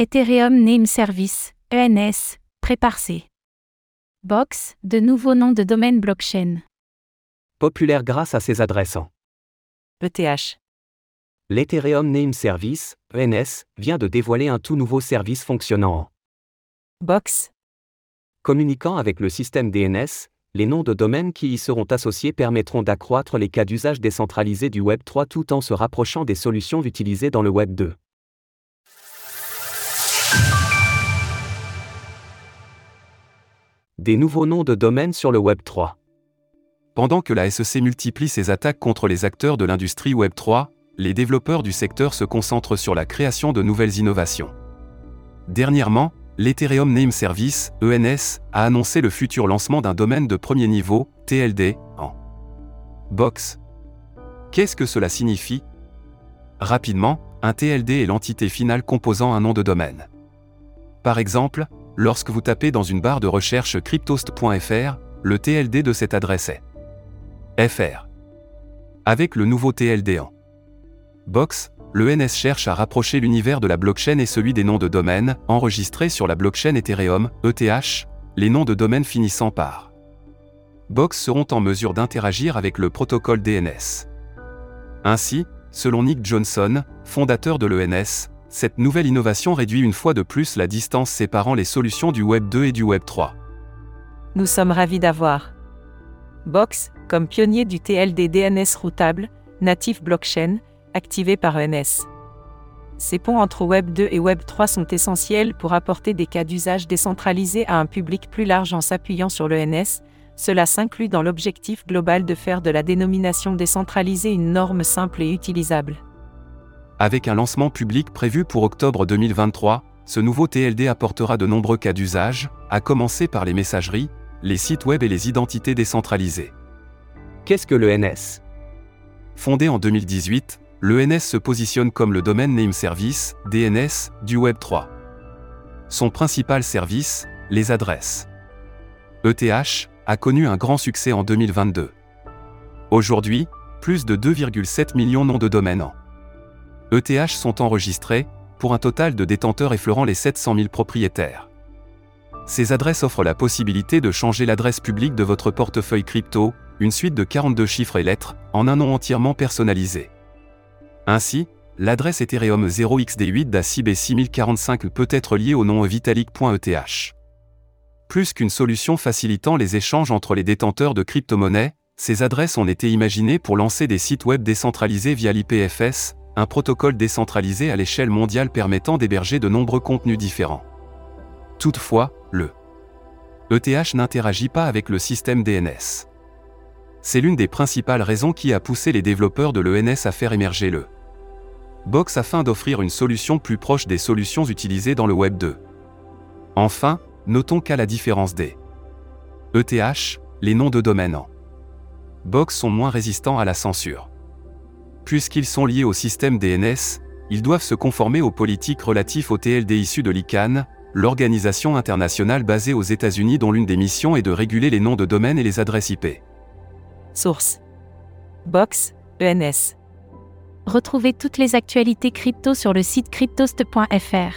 Ethereum Name Service, ENS, prépare-c. Box, de nouveaux noms de domaine blockchain. Populaire grâce à ses adressants. ETH. L'Ethereum Name Service, ENS, vient de dévoiler un tout nouveau service fonctionnant en Box. communiquant avec le système DNS, les noms de domaine qui y seront associés permettront d'accroître les cas d'usage décentralisés du Web 3 tout en se rapprochant des solutions utilisées dans le Web 2. Des nouveaux noms de domaine sur le Web 3. Pendant que la SEC multiplie ses attaques contre les acteurs de l'industrie Web 3, les développeurs du secteur se concentrent sur la création de nouvelles innovations. Dernièrement, l'Ethereum Name Service, ENS, a annoncé le futur lancement d'un domaine de premier niveau, TLD, en Box. Qu'est-ce que cela signifie? Rapidement, un TLD est l'entité finale composant un nom de domaine. Par exemple, lorsque vous tapez dans une barre de recherche cryptost.fr, le TLD de cette adresse est FR. Avec le nouveau TLD en Box, l'ENS cherche à rapprocher l'univers de la blockchain et celui des noms de domaine, enregistrés sur la blockchain Ethereum, ETH, les noms de domaine finissant par Box seront en mesure d'interagir avec le protocole DNS. Ainsi, selon Nick Johnson, fondateur de l'ENS, cette nouvelle innovation réduit une fois de plus la distance séparant les solutions du Web 2 et du Web 3. Nous sommes ravis d'avoir Box, comme pionnier du TLD DNS routable, natif blockchain, activé par ENS. Ces ponts entre Web 2 et Web 3 sont essentiels pour apporter des cas d'usage décentralisés à un public plus large en s'appuyant sur l'ENS. Cela s'inclut dans l'objectif global de faire de la dénomination décentralisée une norme simple et utilisable. Avec un lancement public prévu pour octobre 2023, ce nouveau TLD apportera de nombreux cas d'usage, à commencer par les messageries, les sites web et les identités décentralisées. Qu'est-ce que le NS Fondé en 2018, l'ENS se positionne comme le domaine name service, DNS, du Web 3. Son principal service, les adresses. ETH, a connu un grand succès en 2022. Aujourd'hui, plus de 2,7 millions de noms de domaine en ETH sont enregistrés, pour un total de détenteurs effleurant les 700 000 propriétaires. Ces adresses offrent la possibilité de changer l'adresse publique de votre portefeuille crypto, une suite de 42 chiffres et lettres, en un nom entièrement personnalisé. Ainsi, l'adresse Ethereum 0xD8 DACIB 6045 peut être liée au nom vitalik.eth. Plus qu'une solution facilitant les échanges entre les détenteurs de crypto-monnaies, ces adresses ont été imaginées pour lancer des sites web décentralisés via l'IPFS, un protocole décentralisé à l'échelle mondiale permettant d'héberger de nombreux contenus différents. Toutefois, le ETH n'interagit pas avec le système DNS. C'est l'une des principales raisons qui a poussé les développeurs de l'ENS à faire émerger le Box afin d'offrir une solution plus proche des solutions utilisées dans le Web 2. Enfin, notons qu'à la différence des ETH, les noms de domaine en Box sont moins résistants à la censure. Puisqu'ils sont liés au système DNS, ils doivent se conformer aux politiques relatives au TLD issues de l'ICANN, l'organisation internationale basée aux États-Unis dont l'une des missions est de réguler les noms de domaine et les adresses IP. Source. Box, ENS. Retrouvez toutes les actualités crypto sur le site cryptost.fr.